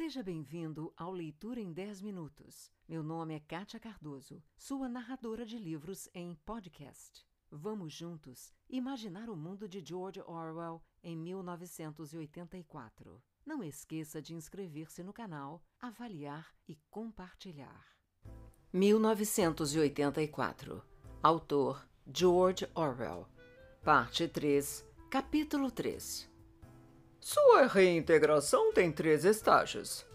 Seja bem-vindo ao Leitura em 10 Minutos. Meu nome é Kátia Cardoso, sua narradora de livros em podcast. Vamos juntos imaginar o mundo de George Orwell em 1984. Não esqueça de inscrever-se no canal, avaliar e compartilhar. 1984. Autor George Orwell. Parte 3, Capítulo 3. Sua reintegração tem três estágios,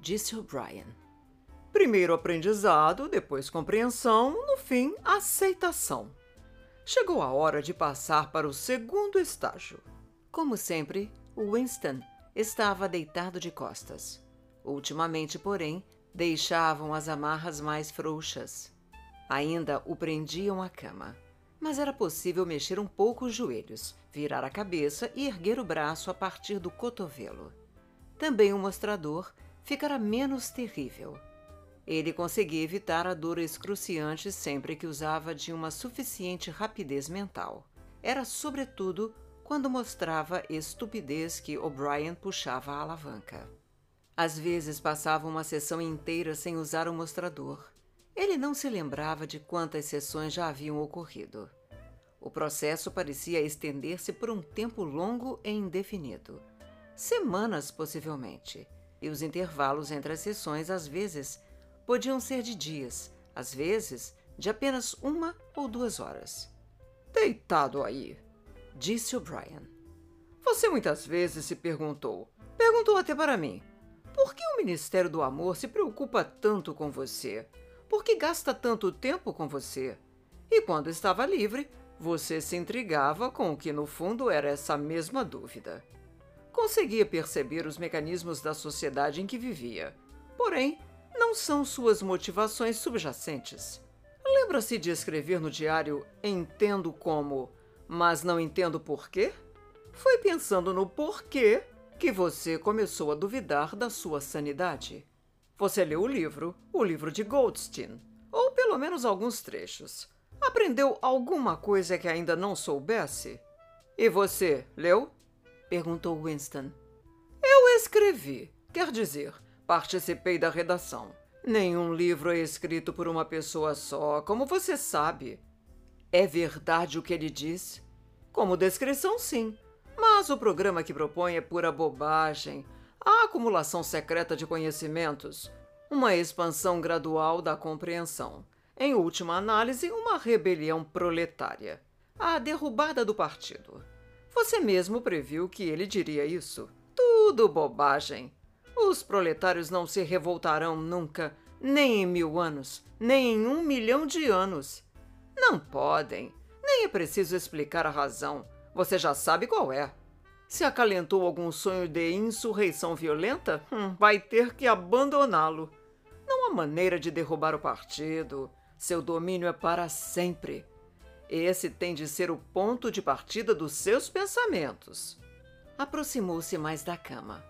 disse O'Brien. Primeiro aprendizado, depois compreensão, no fim, aceitação. Chegou a hora de passar para o segundo estágio. Como sempre, Winston estava deitado de costas. Ultimamente, porém, deixavam as amarras mais frouxas. Ainda o prendiam à cama. Mas era possível mexer um pouco os joelhos, virar a cabeça e erguer o braço a partir do cotovelo. Também o mostrador ficara menos terrível. Ele conseguia evitar a dor excruciante sempre que usava de uma suficiente rapidez mental. Era, sobretudo, quando mostrava estupidez que O'Brien puxava a alavanca. Às vezes passava uma sessão inteira sem usar o mostrador. Ele não se lembrava de quantas sessões já haviam ocorrido. O processo parecia estender-se por um tempo longo e indefinido semanas possivelmente e os intervalos entre as sessões às vezes podiam ser de dias, às vezes de apenas uma ou duas horas. Deitado aí, disse O'Brien. Você muitas vezes se perguntou, perguntou até para mim, por que o Ministério do Amor se preocupa tanto com você? Por que gasta tanto tempo com você? E quando estava livre, você se intrigava com o que no fundo era essa mesma dúvida. Conseguia perceber os mecanismos da sociedade em que vivia. Porém, não são suas motivações subjacentes. Lembra-se de escrever no diário Entendo como, mas não entendo porquê? Foi pensando no porquê que você começou a duvidar da sua sanidade. Você leu o livro, o livro de Goldstein, ou pelo menos alguns trechos. Aprendeu alguma coisa que ainda não soubesse? E você, leu? perguntou Winston. Eu escrevi, quer dizer, participei da redação. Nenhum livro é escrito por uma pessoa só, como você sabe. É verdade o que ele diz? Como descrição, sim. Mas o programa que propõe é pura bobagem a acumulação secreta de conhecimentos, uma expansão gradual da compreensão. Em última análise, uma rebelião proletária. A derrubada do partido. Você mesmo previu que ele diria isso. Tudo bobagem. Os proletários não se revoltarão nunca, nem em mil anos, nem em um milhão de anos. Não podem. Nem é preciso explicar a razão. Você já sabe qual é. Se acalentou algum sonho de insurreição violenta, hum, vai ter que abandoná-lo. Não há maneira de derrubar o partido. Seu domínio é para sempre. Esse tem de ser o ponto de partida dos seus pensamentos. Aproximou-se mais da cama.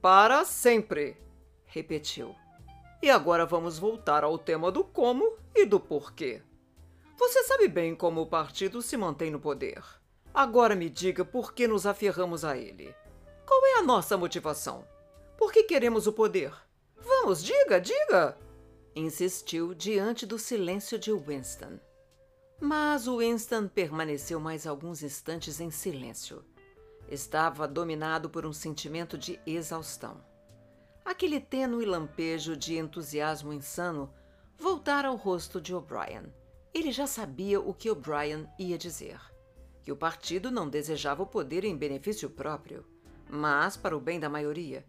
Para sempre, repetiu. E agora vamos voltar ao tema do como e do porquê. Você sabe bem como o partido se mantém no poder. Agora me diga por que nos aferramos a ele. Qual é a nossa motivação? Por que queremos o poder? Vamos, diga, diga! Insistiu diante do silêncio de Winston. Mas Winston permaneceu mais alguns instantes em silêncio. Estava dominado por um sentimento de exaustão. Aquele tênue lampejo de entusiasmo insano voltara ao rosto de O'Brien. Ele já sabia o que O'Brien ia dizer que o partido não desejava o poder em benefício próprio, mas para o bem da maioria,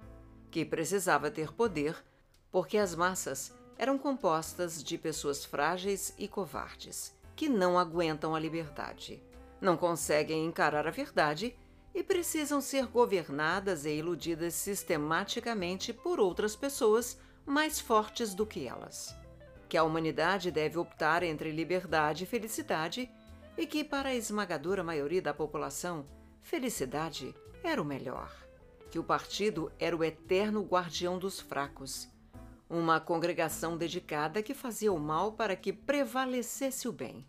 que precisava ter poder porque as massas eram compostas de pessoas frágeis e covardes, que não aguentam a liberdade, não conseguem encarar a verdade e precisam ser governadas e iludidas sistematicamente por outras pessoas mais fortes do que elas. Que a humanidade deve optar entre liberdade e felicidade e que, para a esmagadora maioria da população, felicidade era o melhor. Que o partido era o eterno guardião dos fracos, uma congregação dedicada que fazia o mal para que prevalecesse o bem,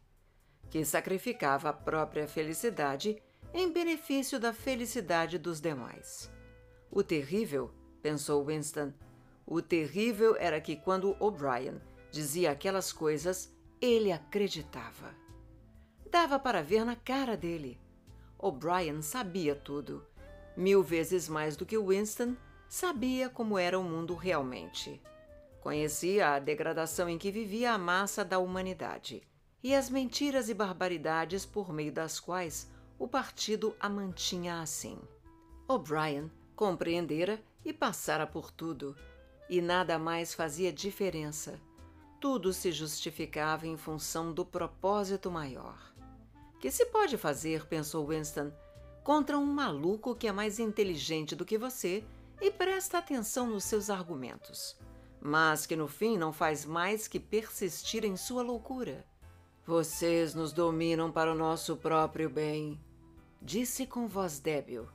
que sacrificava a própria felicidade em benefício da felicidade dos demais. O terrível pensou Winston. O terrível era que quando O'Brien dizia aquelas coisas, ele acreditava. Dava para ver na cara dele. O'Brien sabia tudo. Mil vezes mais do que Winston, sabia como era o mundo realmente. Conhecia a degradação em que vivia a massa da humanidade e as mentiras e barbaridades por meio das quais o partido a mantinha assim. O'Brien compreendera e passara por tudo, e nada mais fazia diferença. Tudo se justificava em função do propósito maior. Que se pode fazer, pensou Winston, contra um maluco que é mais inteligente do que você e presta atenção nos seus argumentos, mas que no fim não faz mais que persistir em sua loucura? Vocês nos dominam para o nosso próprio bem, disse com voz débil.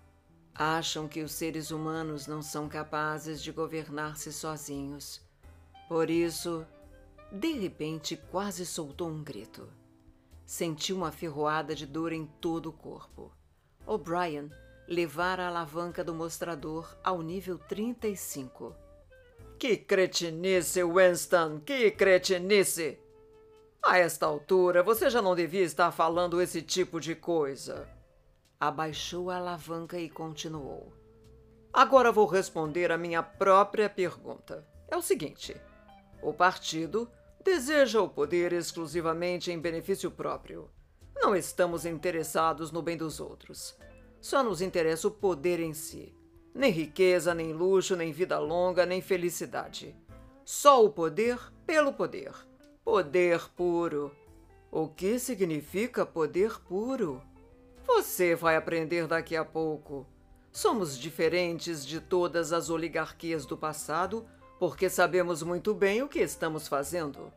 Acham que os seres humanos não são capazes de governar-se sozinhos. Por isso, de repente, quase soltou um grito. Sentiu uma ferroada de dor em todo o corpo. O'Brien levara a alavanca do mostrador ao nível 35. Que cretinice, Winston! Que cretinice! A esta altura, você já não devia estar falando esse tipo de coisa abaixou a alavanca e continuou. Agora vou responder a minha própria pergunta. É o seguinte: o partido deseja o poder exclusivamente em benefício próprio. Não estamos interessados no bem dos outros. Só nos interessa o poder em si. Nem riqueza, nem luxo, nem vida longa, nem felicidade. Só o poder pelo poder. Poder puro. O que significa poder puro? Você vai aprender daqui a pouco. Somos diferentes de todas as oligarquias do passado porque sabemos muito bem o que estamos fazendo.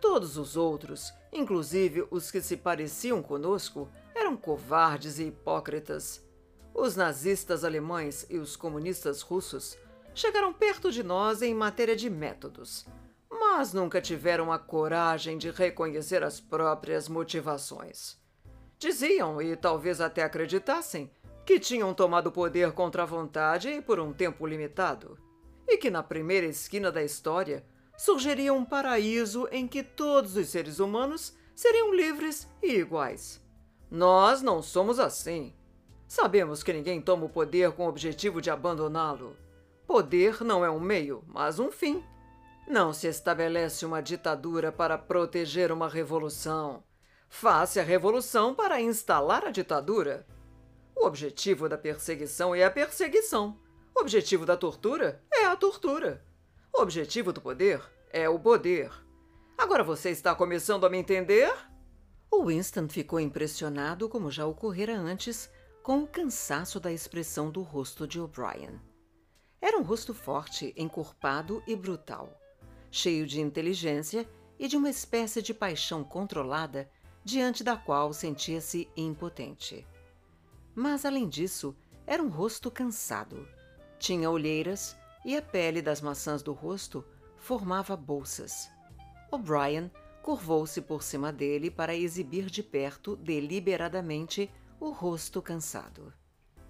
Todos os outros, inclusive os que se pareciam conosco, eram covardes e hipócritas. Os nazistas alemães e os comunistas russos chegaram perto de nós em matéria de métodos, mas nunca tiveram a coragem de reconhecer as próprias motivações. Diziam, e talvez até acreditassem, que tinham tomado o poder contra a vontade e por um tempo limitado, e que na primeira esquina da história surgiria um paraíso em que todos os seres humanos seriam livres e iguais. Nós não somos assim. Sabemos que ninguém toma o poder com o objetivo de abandoná-lo. Poder não é um meio, mas um fim. Não se estabelece uma ditadura para proteger uma revolução. Faz-se a revolução para instalar a ditadura. O objetivo da perseguição é a perseguição. O objetivo da tortura é a tortura. O objetivo do poder é o poder. Agora você está começando a me entender? O Winston ficou impressionado, como já ocorrera antes, com o cansaço da expressão do rosto de O'Brien. Era um rosto forte, encorpado e brutal, cheio de inteligência e de uma espécie de paixão controlada diante da qual sentia-se impotente. Mas, além disso, era um rosto cansado. Tinha olheiras e a pele das maçãs do rosto formava bolsas. O'Brien curvou-se por cima dele para exibir de perto, deliberadamente, o rosto cansado.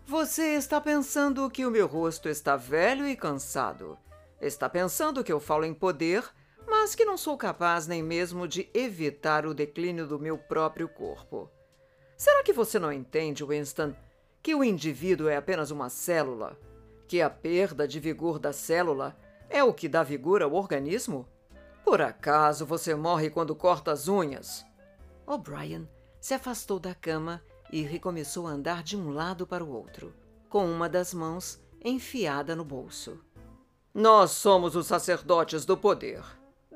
Você está pensando que o meu rosto está velho e cansado. Está pensando que eu falo em poder mas que não sou capaz nem mesmo de evitar o declínio do meu próprio corpo. Será que você não entende, Winston, que o indivíduo é apenas uma célula? Que a perda de vigor da célula é o que dá vigor ao organismo? Por acaso você morre quando corta as unhas? O'Brien se afastou da cama e recomeçou a andar de um lado para o outro, com uma das mãos enfiada no bolso. Nós somos os sacerdotes do poder.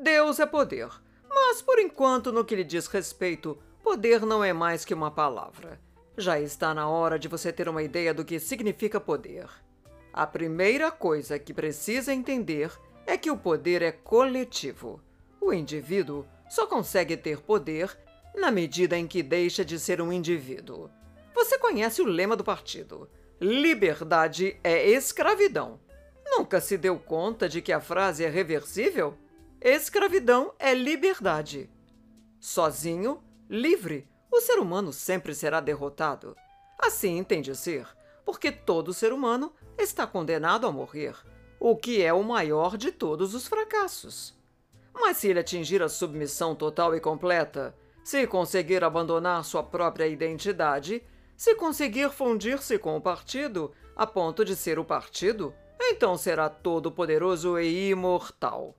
Deus é poder, mas por enquanto, no que lhe diz respeito, poder não é mais que uma palavra. Já está na hora de você ter uma ideia do que significa poder. A primeira coisa que precisa entender é que o poder é coletivo. O indivíduo só consegue ter poder na medida em que deixa de ser um indivíduo. Você conhece o lema do partido: liberdade é escravidão. Nunca se deu conta de que a frase é reversível? Escravidão é liberdade. Sozinho, livre, o ser humano sempre será derrotado. Assim entende ser, porque todo ser humano está condenado a morrer. o que é o maior de todos os fracassos. Mas se ele atingir a submissão total e completa, se conseguir abandonar sua própria identidade, se conseguir fundir-se com o partido a ponto de ser o partido, então será todo-poderoso e imortal.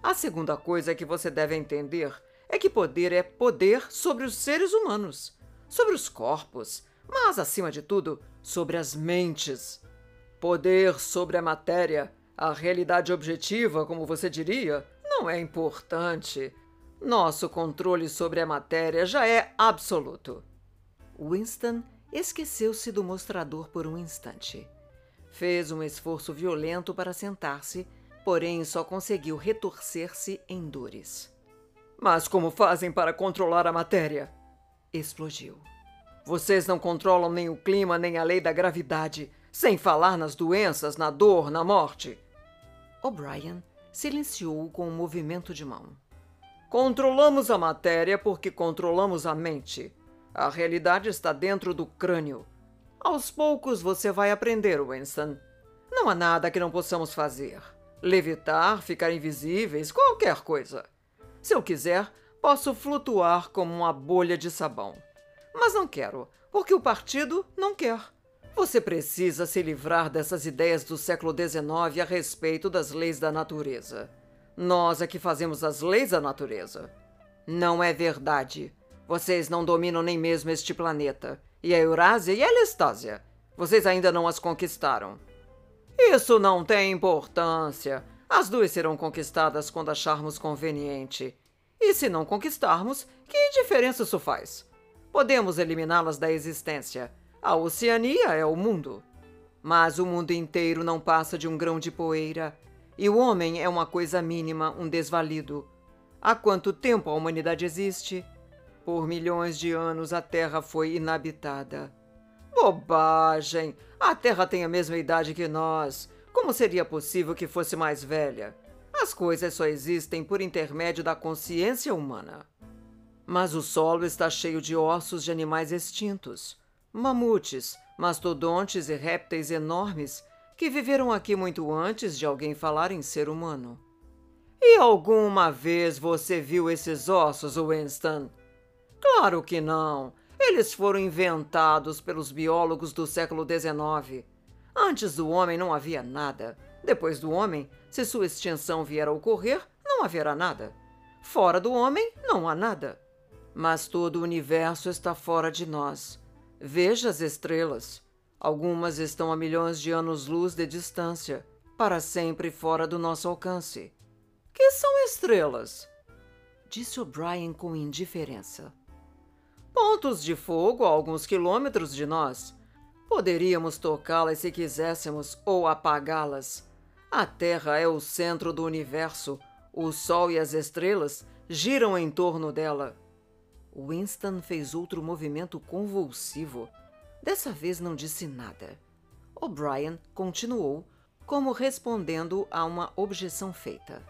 A segunda coisa que você deve entender é que poder é poder sobre os seres humanos, sobre os corpos, mas, acima de tudo, sobre as mentes. Poder sobre a matéria, a realidade objetiva, como você diria, não é importante. Nosso controle sobre a matéria já é absoluto. Winston esqueceu-se do mostrador por um instante. Fez um esforço violento para sentar-se, porém só conseguiu retorcer-se em dores. Mas como fazem para controlar a matéria? Explodiu. Vocês não controlam nem o clima nem a lei da gravidade, sem falar nas doenças, na dor, na morte. O'Brien silenciou-o com um movimento de mão. Controlamos a matéria porque controlamos a mente. A realidade está dentro do crânio. Aos poucos você vai aprender, Winston. Não há nada que não possamos fazer. Levitar, ficar invisíveis, qualquer coisa. Se eu quiser, posso flutuar como uma bolha de sabão. Mas não quero, porque o partido não quer. Você precisa se livrar dessas ideias do século XIX a respeito das leis da natureza. Nós é que fazemos as leis da natureza. Não é verdade. Vocês não dominam nem mesmo este planeta. E a Eurásia e a Lestásia. Vocês ainda não as conquistaram. Isso não tem importância. As duas serão conquistadas quando acharmos conveniente. E se não conquistarmos, que diferença isso faz? Podemos eliminá-las da existência. A Oceania é o mundo. Mas o mundo inteiro não passa de um grão de poeira. E o homem é uma coisa mínima, um desvalido. Há quanto tempo a humanidade existe? Por milhões de anos a Terra foi inabitada. Bobagem! A Terra tem a mesma idade que nós. Como seria possível que fosse mais velha? As coisas só existem por intermédio da consciência humana. Mas o solo está cheio de ossos de animais extintos. Mamutes, mastodontes e répteis enormes que viveram aqui muito antes de alguém falar em ser humano. E alguma vez você viu esses ossos, Winston? Claro que não. Eles foram inventados pelos biólogos do século XIX. Antes do homem não havia nada. Depois do homem, se sua extinção vier a ocorrer, não haverá nada. Fora do homem, não há nada. Mas todo o universo está fora de nós. Veja as estrelas. Algumas estão a milhões de anos-luz de distância, para sempre fora do nosso alcance. Que são estrelas? Disse O'Brien com indiferença. Pontos de fogo a alguns quilômetros de nós. Poderíamos tocá-las se quiséssemos ou apagá-las. A Terra é o centro do universo. O Sol e as estrelas giram em torno dela. Winston fez outro movimento convulsivo. Dessa vez não disse nada. O'Brien continuou, como respondendo a uma objeção feita.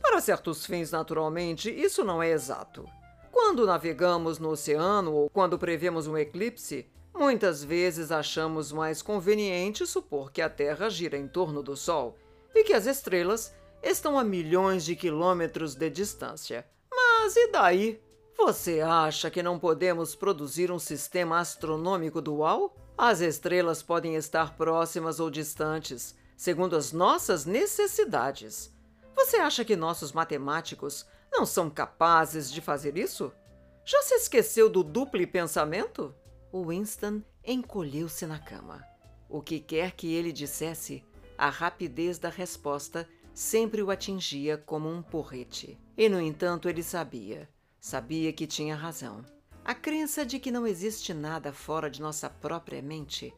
Para certos fins, naturalmente, isso não é exato. Quando navegamos no oceano ou quando prevemos um eclipse, muitas vezes achamos mais conveniente supor que a Terra gira em torno do Sol e que as estrelas estão a milhões de quilômetros de distância. Mas e daí? Você acha que não podemos produzir um sistema astronômico dual? As estrelas podem estar próximas ou distantes, segundo as nossas necessidades. Você acha que nossos matemáticos não são capazes de fazer isso? Já se esqueceu do duplo pensamento? Winston encolheu-se na cama. O que quer que ele dissesse, a rapidez da resposta sempre o atingia como um porrete. E, no entanto, ele sabia Sabia que tinha razão. A crença de que não existe nada fora de nossa própria mente,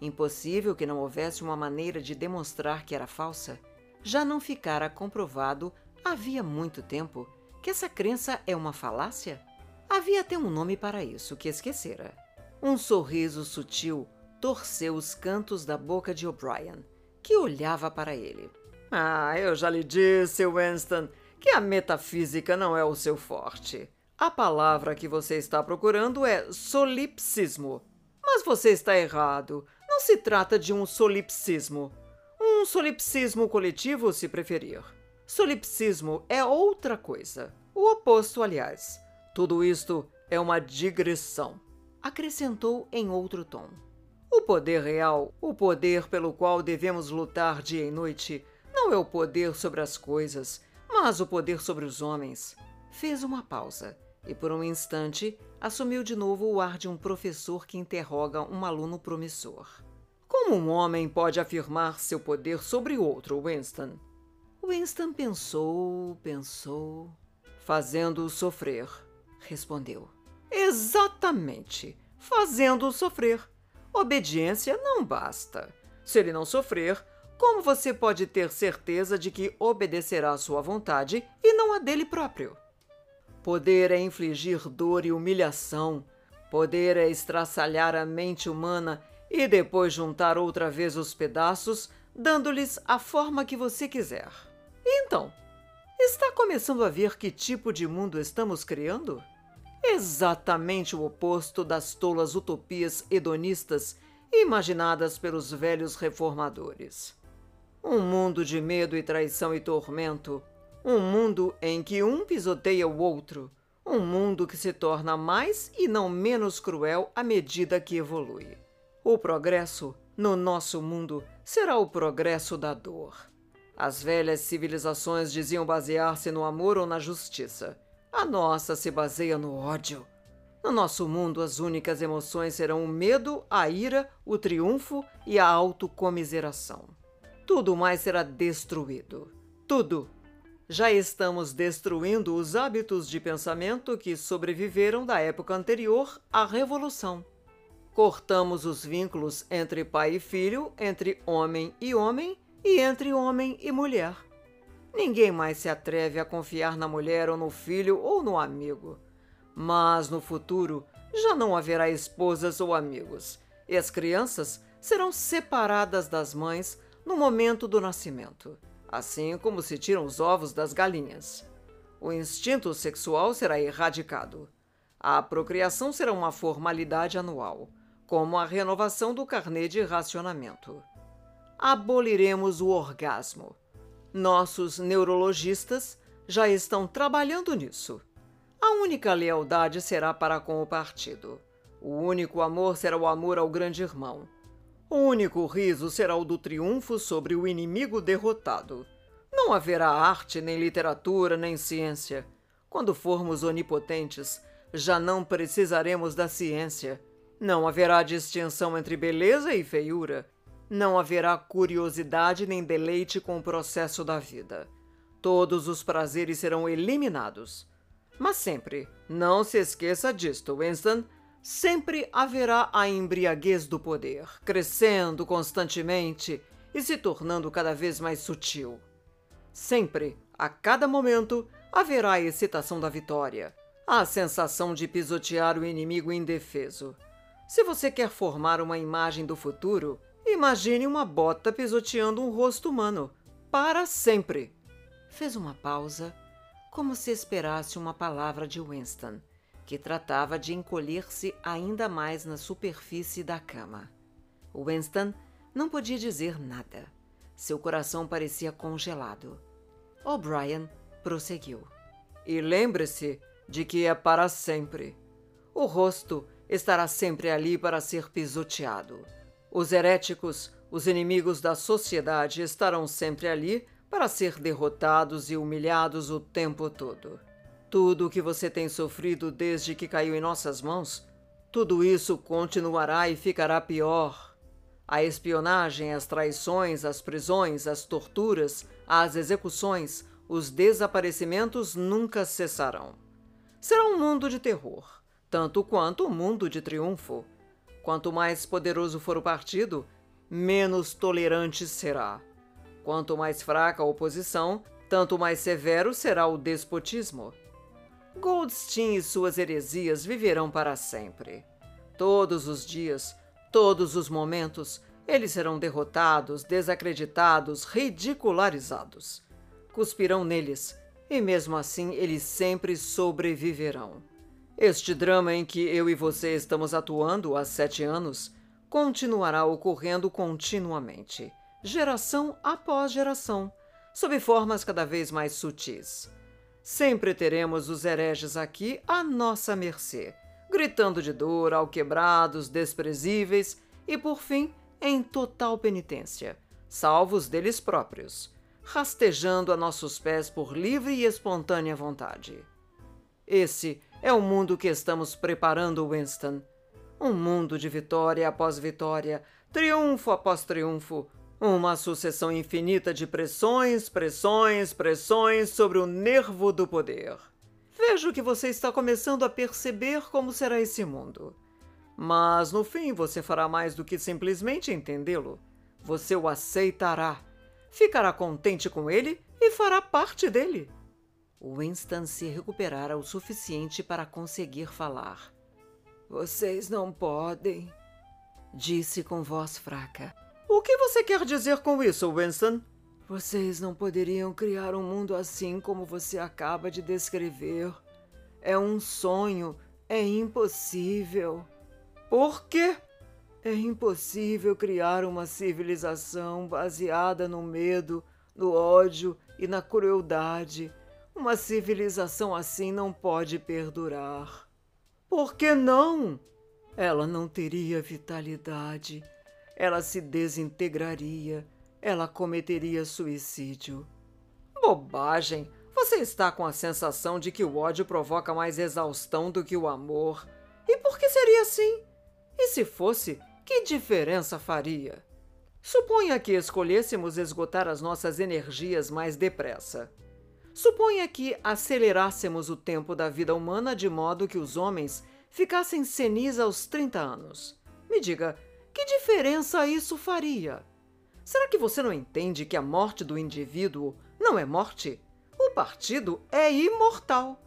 impossível que não houvesse uma maneira de demonstrar que era falsa, já não ficara comprovado havia muito tempo que essa crença é uma falácia? Havia até um nome para isso que esquecera. Um sorriso sutil torceu os cantos da boca de O'Brien, que olhava para ele. Ah, eu já lhe disse, Winston, que a metafísica não é o seu forte. A palavra que você está procurando é solipsismo. Mas você está errado. Não se trata de um solipsismo. Um solipsismo coletivo, se preferir. Solipsismo é outra coisa. O oposto, aliás. Tudo isto é uma digressão. Acrescentou em outro tom. O poder real, o poder pelo qual devemos lutar dia e noite, não é o poder sobre as coisas, mas o poder sobre os homens. Fez uma pausa e, por um instante, assumiu de novo o ar de um professor que interroga um aluno promissor. Como um homem pode afirmar seu poder sobre outro, Winston? Winston pensou, pensou. Fazendo-o sofrer, respondeu. Exatamente, fazendo-o sofrer. Obediência não basta. Se ele não sofrer, como você pode ter certeza de que obedecerá à sua vontade e não a dele próprio? Poder é infligir dor e humilhação. Poder é estraçalhar a mente humana e depois juntar outra vez os pedaços, dando-lhes a forma que você quiser. Então, está começando a ver que tipo de mundo estamos criando? Exatamente o oposto das tolas utopias hedonistas imaginadas pelos velhos reformadores. Um mundo de medo e traição e tormento, um mundo em que um pisoteia o outro, um mundo que se torna mais e não menos cruel à medida que evolui. O progresso, no nosso mundo, será o progresso da dor. As velhas civilizações diziam basear-se no amor ou na justiça. A nossa se baseia no ódio. No nosso mundo, as únicas emoções serão o medo, a ira, o triunfo e a autocomiseração. Tudo mais será destruído. Tudo. Já estamos destruindo os hábitos de pensamento que sobreviveram da época anterior à Revolução. Cortamos os vínculos entre pai e filho, entre homem e homem e entre homem e mulher. Ninguém mais se atreve a confiar na mulher ou no filho ou no amigo. Mas no futuro já não haverá esposas ou amigos, e as crianças serão separadas das mães no momento do nascimento, assim como se tiram os ovos das galinhas. O instinto sexual será erradicado. A procriação será uma formalidade anual como a renovação do carnê de racionamento. Aboliremos o orgasmo. Nossos neurologistas já estão trabalhando nisso. A única lealdade será para com o partido. O único amor será o amor ao grande irmão. O único riso será o do triunfo sobre o inimigo derrotado. Não haverá arte, nem literatura, nem ciência. Quando formos onipotentes, já não precisaremos da ciência não haverá distinção entre beleza e feiura. Não haverá curiosidade nem deleite com o processo da vida. Todos os prazeres serão eliminados. Mas sempre, não se esqueça disto, Winston, sempre haverá a embriaguez do poder, crescendo constantemente e se tornando cada vez mais sutil. Sempre, a cada momento, haverá a excitação da vitória, a sensação de pisotear o inimigo indefeso. Se você quer formar uma imagem do futuro, imagine uma bota pisoteando um rosto humano. Para sempre. Fez uma pausa, como se esperasse uma palavra de Winston, que tratava de encolher-se ainda mais na superfície da cama. Winston não podia dizer nada. Seu coração parecia congelado. O'Brien prosseguiu. E lembre-se de que é para sempre. O rosto estará sempre ali para ser pisoteado. Os heréticos, os inimigos da sociedade, estarão sempre ali para ser derrotados e humilhados o tempo todo. Tudo o que você tem sofrido desde que caiu em nossas mãos, tudo isso continuará e ficará pior. A espionagem, as traições, as prisões, as torturas, as execuções, os desaparecimentos nunca cessarão. Será um mundo de terror tanto quanto o mundo de triunfo. Quanto mais poderoso for o partido, menos tolerante será. Quanto mais fraca a oposição, tanto mais severo será o despotismo. Goldstein e suas heresias viverão para sempre. Todos os dias, todos os momentos, eles serão derrotados, desacreditados, ridicularizados. Cuspirão neles, e mesmo assim eles sempre sobreviverão. Este drama em que eu e você estamos atuando há sete anos continuará ocorrendo continuamente, geração após geração, sob formas cada vez mais sutis. Sempre teremos os hereges aqui à nossa mercê, gritando de dor, alquebrados, desprezíveis e, por fim, em total penitência, salvos deles próprios, rastejando a nossos pés por livre e espontânea vontade. Esse é o mundo que estamos preparando, Winston. Um mundo de vitória após vitória, triunfo após triunfo, uma sucessão infinita de pressões, pressões, pressões sobre o nervo do poder. Vejo que você está começando a perceber como será esse mundo. Mas no fim você fará mais do que simplesmente entendê-lo. Você o aceitará, ficará contente com ele e fará parte dele. Winston se recuperara o suficiente para conseguir falar. Vocês não podem, disse com voz fraca. O que você quer dizer com isso, Winston? Vocês não poderiam criar um mundo assim como você acaba de descrever. É um sonho, é impossível. Por quê? É impossível criar uma civilização baseada no medo, no ódio e na crueldade. Uma civilização assim não pode perdurar. Por que não? Ela não teria vitalidade ela se desintegraria, ela cometeria suicídio. Bobagem! Você está com a sensação de que o ódio provoca mais exaustão do que o amor. E por que seria assim? E se fosse, que diferença faria? Suponha que escolhêssemos esgotar as nossas energias mais depressa. Suponha que acelerássemos o tempo da vida humana de modo que os homens ficassem senis aos 30 anos. Me diga, que diferença isso faria? Será que você não entende que a morte do indivíduo não é morte? O partido é imortal.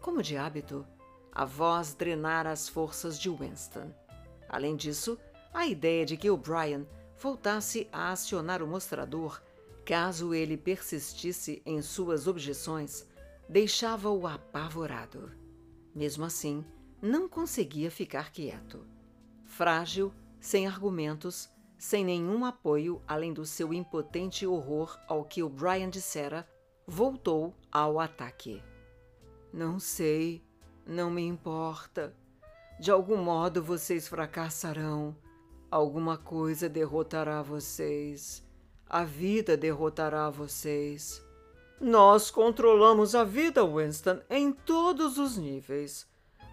Como de hábito, a voz drenara as forças de Winston. Além disso, a ideia de que O'Brien voltasse a acionar o mostrador, caso ele persistisse em suas objeções, deixava-o apavorado. Mesmo assim, não conseguia ficar quieto. Frágil, sem argumentos, sem nenhum apoio além do seu impotente horror ao que o Brian dissera, voltou ao ataque. Não sei, não me importa. De algum modo vocês fracassarão. Alguma coisa derrotará vocês. A vida derrotará vocês. Nós controlamos a vida, Winston, em todos os níveis.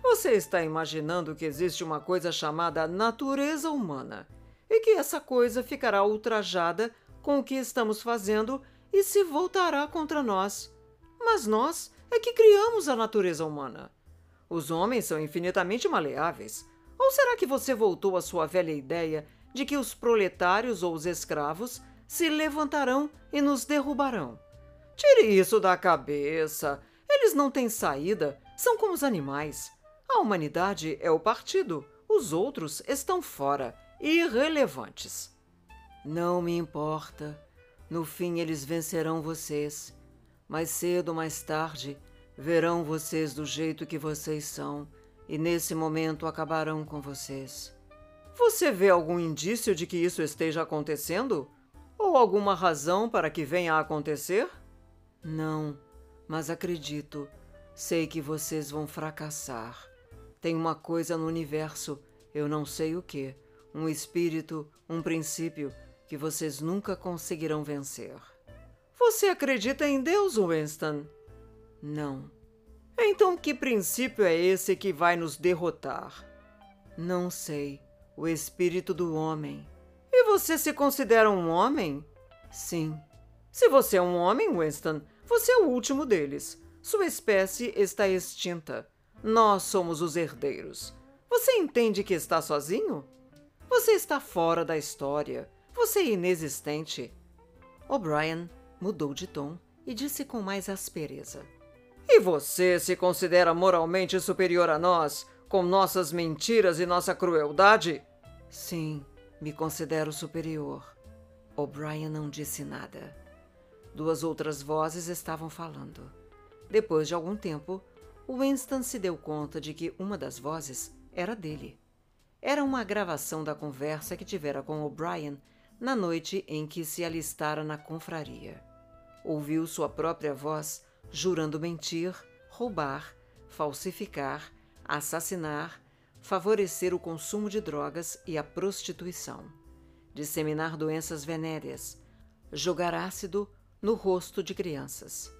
Você está imaginando que existe uma coisa chamada natureza humana e que essa coisa ficará ultrajada com o que estamos fazendo e se voltará contra nós. Mas nós é que criamos a natureza humana. Os homens são infinitamente maleáveis. Ou será que você voltou à sua velha ideia de que os proletários ou os escravos se levantarão e nos derrubarão? Tire isso da cabeça. Eles não têm saída, são como os animais. A humanidade é o partido, os outros estão fora, irrelevantes. Não me importa. No fim, eles vencerão vocês. Mais cedo ou mais tarde, verão vocês do jeito que vocês são e nesse momento acabarão com vocês. Você vê algum indício de que isso esteja acontecendo? Ou alguma razão para que venha a acontecer? Não, mas acredito. Sei que vocês vão fracassar. Tem uma coisa no universo, eu não sei o que, um espírito, um princípio que vocês nunca conseguirão vencer. Você acredita em Deus, Winston? Não. Então que princípio é esse que vai nos derrotar? Não sei. O espírito do homem. E você se considera um homem? Sim. Se você é um homem, Winston, você é o último deles. Sua espécie está extinta. Nós somos os herdeiros. Você entende que está sozinho? Você está fora da história. Você é inexistente. O'Brien mudou de tom e disse com mais aspereza: E você se considera moralmente superior a nós, com nossas mentiras e nossa crueldade? Sim, me considero superior. O'Brien não disse nada. Duas outras vozes estavam falando. Depois de algum tempo, Winston se deu conta de que uma das vozes era dele. Era uma gravação da conversa que tivera com O'Brien na noite em que se alistara na confraria. Ouviu sua própria voz jurando mentir, roubar, falsificar, assassinar, favorecer o consumo de drogas e a prostituição, disseminar doenças venéreas, jogar ácido no rosto de crianças.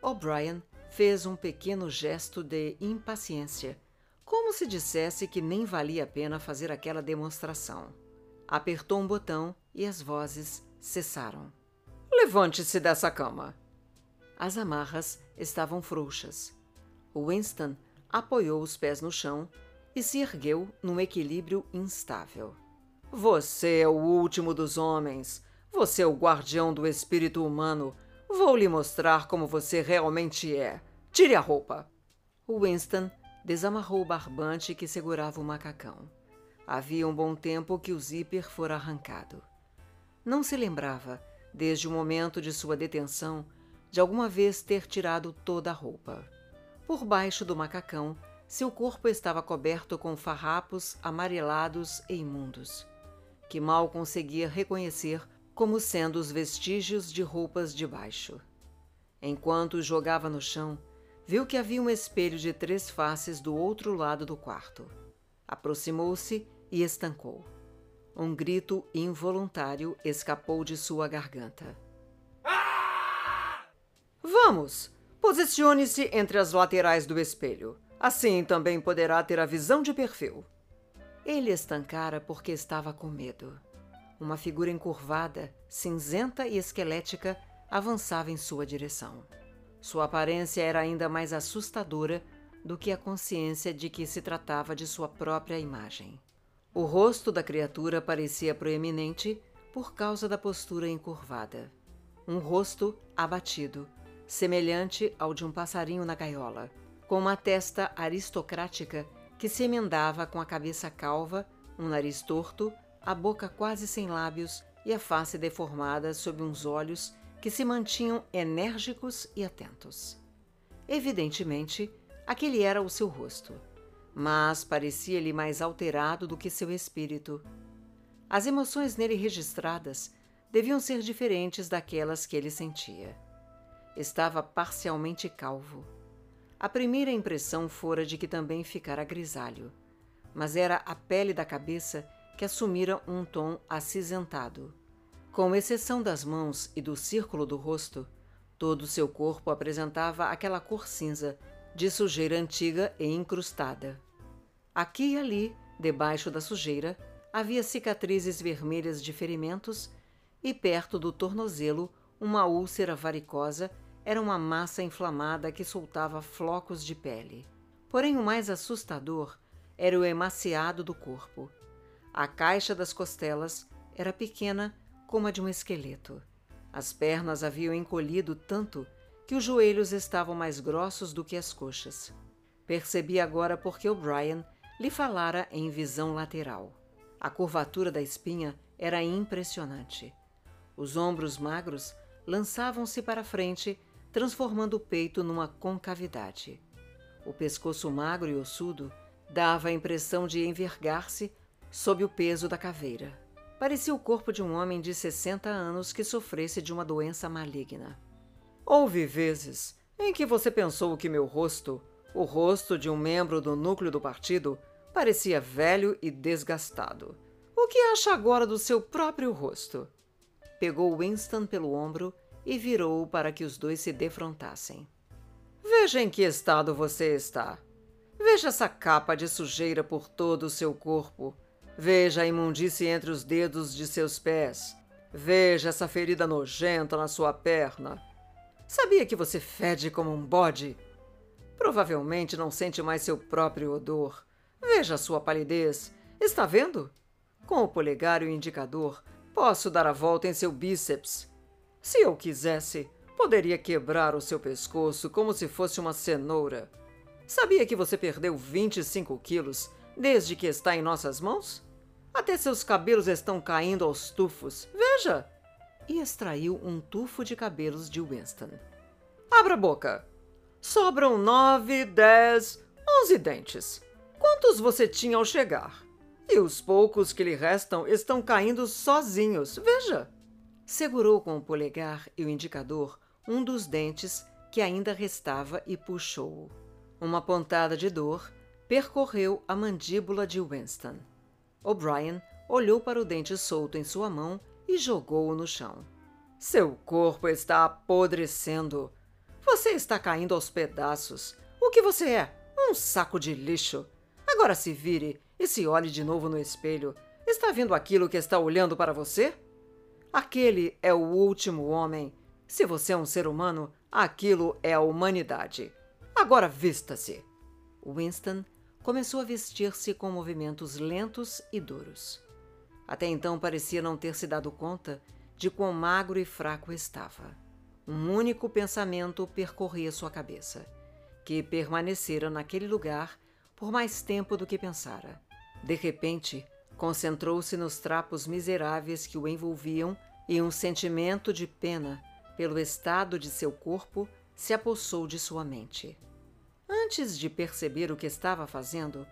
O'Brien fez um pequeno gesto de impaciência, como se dissesse que nem valia a pena fazer aquela demonstração. Apertou um botão e as vozes cessaram. Levante-se dessa cama. As amarras estavam frouxas. Winston apoiou os pés no chão e se ergueu num equilíbrio instável. Você é o último dos homens. Você é o guardião do espírito humano. Vou lhe mostrar como você realmente é. Tire a roupa. Winston desamarrou o barbante que segurava o macacão. Havia um bom tempo que o zíper fora arrancado. Não se lembrava, desde o momento de sua detenção, de alguma vez ter tirado toda a roupa. Por baixo do macacão, seu corpo estava coberto com farrapos amarelados e imundos, que mal conseguia reconhecer como sendo os vestígios de roupas de baixo. Enquanto jogava no chão, viu que havia um espelho de três faces do outro lado do quarto. Aproximou-se e estancou. Um grito involuntário escapou de sua garganta. Vamos! Posicione-se entre as laterais do espelho. Assim também poderá ter a visão de perfil. Ele estancara porque estava com medo. Uma figura encurvada, cinzenta e esquelética avançava em sua direção. Sua aparência era ainda mais assustadora do que a consciência de que se tratava de sua própria imagem. O rosto da criatura parecia proeminente por causa da postura encurvada. Um rosto abatido, semelhante ao de um passarinho na gaiola, com uma testa aristocrática que se emendava com a cabeça calva, um nariz torto, a boca quase sem lábios e a face deformada sob uns olhos que se mantinham enérgicos e atentos. Evidentemente, aquele era o seu rosto, mas parecia-lhe mais alterado do que seu espírito. As emoções nele registradas deviam ser diferentes daquelas que ele sentia. Estava parcialmente calvo. A primeira impressão fora de que também ficara grisalho, mas era a pele da cabeça que assumira um tom acinzentado. Com exceção das mãos e do círculo do rosto, todo o seu corpo apresentava aquela cor cinza de sujeira antiga e incrustada. Aqui e ali, debaixo da sujeira, havia cicatrizes vermelhas de ferimentos e perto do tornozelo uma úlcera varicosa era uma massa inflamada que soltava flocos de pele. Porém, o mais assustador era o emaciado do corpo, a caixa das costelas era pequena como a de um esqueleto. As pernas haviam encolhido tanto que os joelhos estavam mais grossos do que as coxas. Percebi agora porque O'Brien lhe falara em visão lateral. A curvatura da espinha era impressionante. Os ombros magros lançavam-se para frente, transformando o peito numa concavidade. O pescoço magro e ossudo dava a impressão de envergar-se sob o peso da caveira. Parecia o corpo de um homem de 60 anos que sofresse de uma doença maligna. Houve vezes em que você pensou que meu rosto, o rosto de um membro do núcleo do partido, parecia velho e desgastado. O que acha agora do seu próprio rosto? Pegou Winston pelo ombro e virou-o para que os dois se defrontassem. Veja em que estado você está. Veja essa capa de sujeira por todo o seu corpo Veja a imundície entre os dedos de seus pés. Veja essa ferida nojenta na sua perna. Sabia que você fede como um bode? Provavelmente não sente mais seu próprio odor. Veja a sua palidez. Está vendo? Com o polegar e o indicador, posso dar a volta em seu bíceps. Se eu quisesse, poderia quebrar o seu pescoço como se fosse uma cenoura. Sabia que você perdeu 25 quilos desde que está em nossas mãos? Até seus cabelos estão caindo aos tufos. Veja! E extraiu um tufo de cabelos de Winston. Abra a boca. Sobram nove, dez, onze dentes. Quantos você tinha ao chegar? E os poucos que lhe restam estão caindo sozinhos. Veja! Segurou com o polegar e o indicador um dos dentes que ainda restava e puxou-o. Uma pontada de dor percorreu a mandíbula de Winston. O'Brien olhou para o dente solto em sua mão e jogou-o no chão. Seu corpo está apodrecendo. Você está caindo aos pedaços. O que você é? Um saco de lixo. Agora se vire e se olhe de novo no espelho. Está vendo aquilo que está olhando para você? Aquele é o último homem. Se você é um ser humano, aquilo é a humanidade. Agora vista-se. Winston começou a vestir-se com movimentos lentos e duros. Até então parecia não ter se dado conta de quão magro e fraco estava. Um único pensamento percorria sua cabeça, que permanecera naquele lugar por mais tempo do que pensara. De repente, concentrou-se nos trapos miseráveis que o envolviam e um sentimento de pena pelo estado de seu corpo se apossou de sua mente. Antes de perceber o que estava fazendo,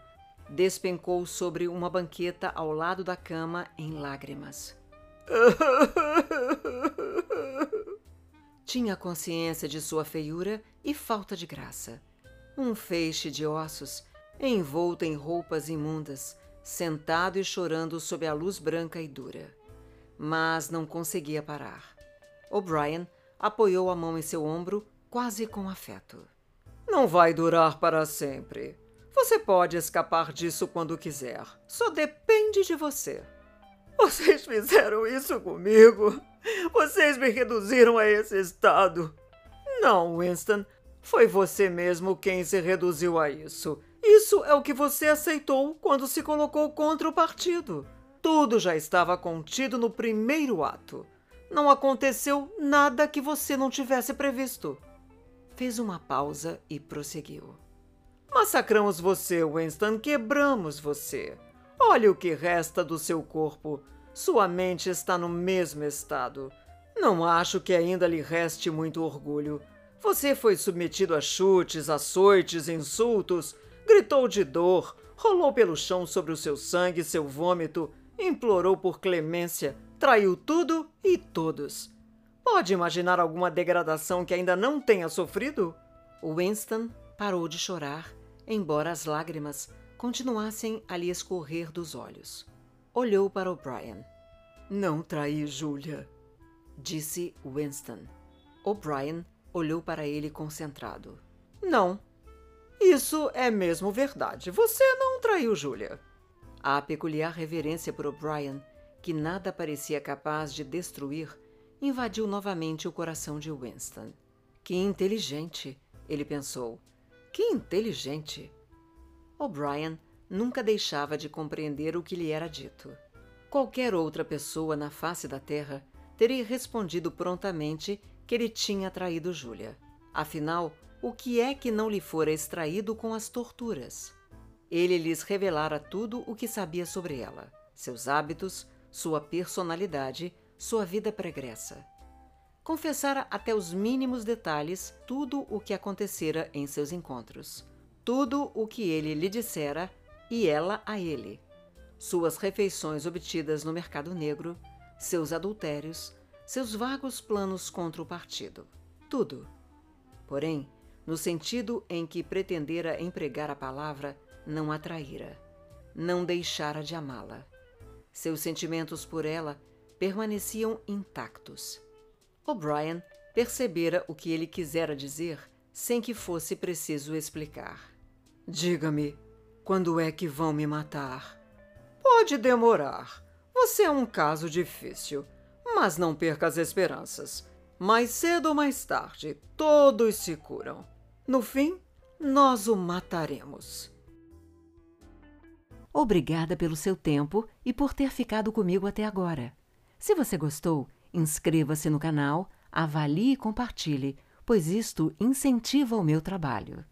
despencou sobre uma banqueta ao lado da cama em lágrimas. Tinha consciência de sua feiura e falta de graça. Um feixe de ossos envolto em roupas imundas, sentado e chorando sob a luz branca e dura. Mas não conseguia parar. O'Brien apoiou a mão em seu ombro, quase com afeto. Não vai durar para sempre. Você pode escapar disso quando quiser. Só depende de você. Vocês fizeram isso comigo. Vocês me reduziram a esse estado. Não, Winston. Foi você mesmo quem se reduziu a isso. Isso é o que você aceitou quando se colocou contra o partido. Tudo já estava contido no primeiro ato. Não aconteceu nada que você não tivesse previsto. Fez uma pausa e prosseguiu. Massacramos você, Winston. Quebramos você. Olhe o que resta do seu corpo. Sua mente está no mesmo estado. Não acho que ainda lhe reste muito orgulho. Você foi submetido a chutes, açoites, insultos, gritou de dor, rolou pelo chão sobre o seu sangue seu vômito, implorou por clemência, traiu tudo e todos. Pode imaginar alguma degradação que ainda não tenha sofrido? Winston parou de chorar, embora as lágrimas continuassem a lhe escorrer dos olhos. Olhou para O'Brien. Não traí Julia, disse Winston. O'Brien olhou para ele concentrado. Não, isso é mesmo verdade. Você não traiu Julia. A peculiar reverência por O'Brien, que nada parecia capaz de destruir, invadiu novamente o coração de Winston. Que inteligente, ele pensou. Que inteligente! O'Brien nunca deixava de compreender o que lhe era dito. Qualquer outra pessoa na face da terra teria respondido prontamente que ele tinha traído Júlia. Afinal, o que é que não lhe fora extraído com as torturas? Ele lhes revelara tudo o que sabia sobre ela, seus hábitos, sua personalidade, sua vida pregressa. Confessara até os mínimos detalhes tudo o que acontecera em seus encontros, tudo o que ele lhe dissera e ela a ele, suas refeições obtidas no mercado negro, seus adultérios, seus vagos planos contra o partido. Tudo. Porém, no sentido em que pretendera empregar a palavra, não a traíra. Não deixara de amá-la. Seus sentimentos por ela permaneciam intactos. O'Brien percebera o que ele quisera dizer sem que fosse preciso explicar. Diga-me, quando é que vão me matar? Pode demorar. Você é um caso difícil, mas não perca as esperanças. Mais cedo ou mais tarde, todos se curam. No fim, nós o mataremos. Obrigada pelo seu tempo e por ter ficado comigo até agora. Se você gostou, inscreva-se no canal, avalie e compartilhe, pois isto incentiva o meu trabalho.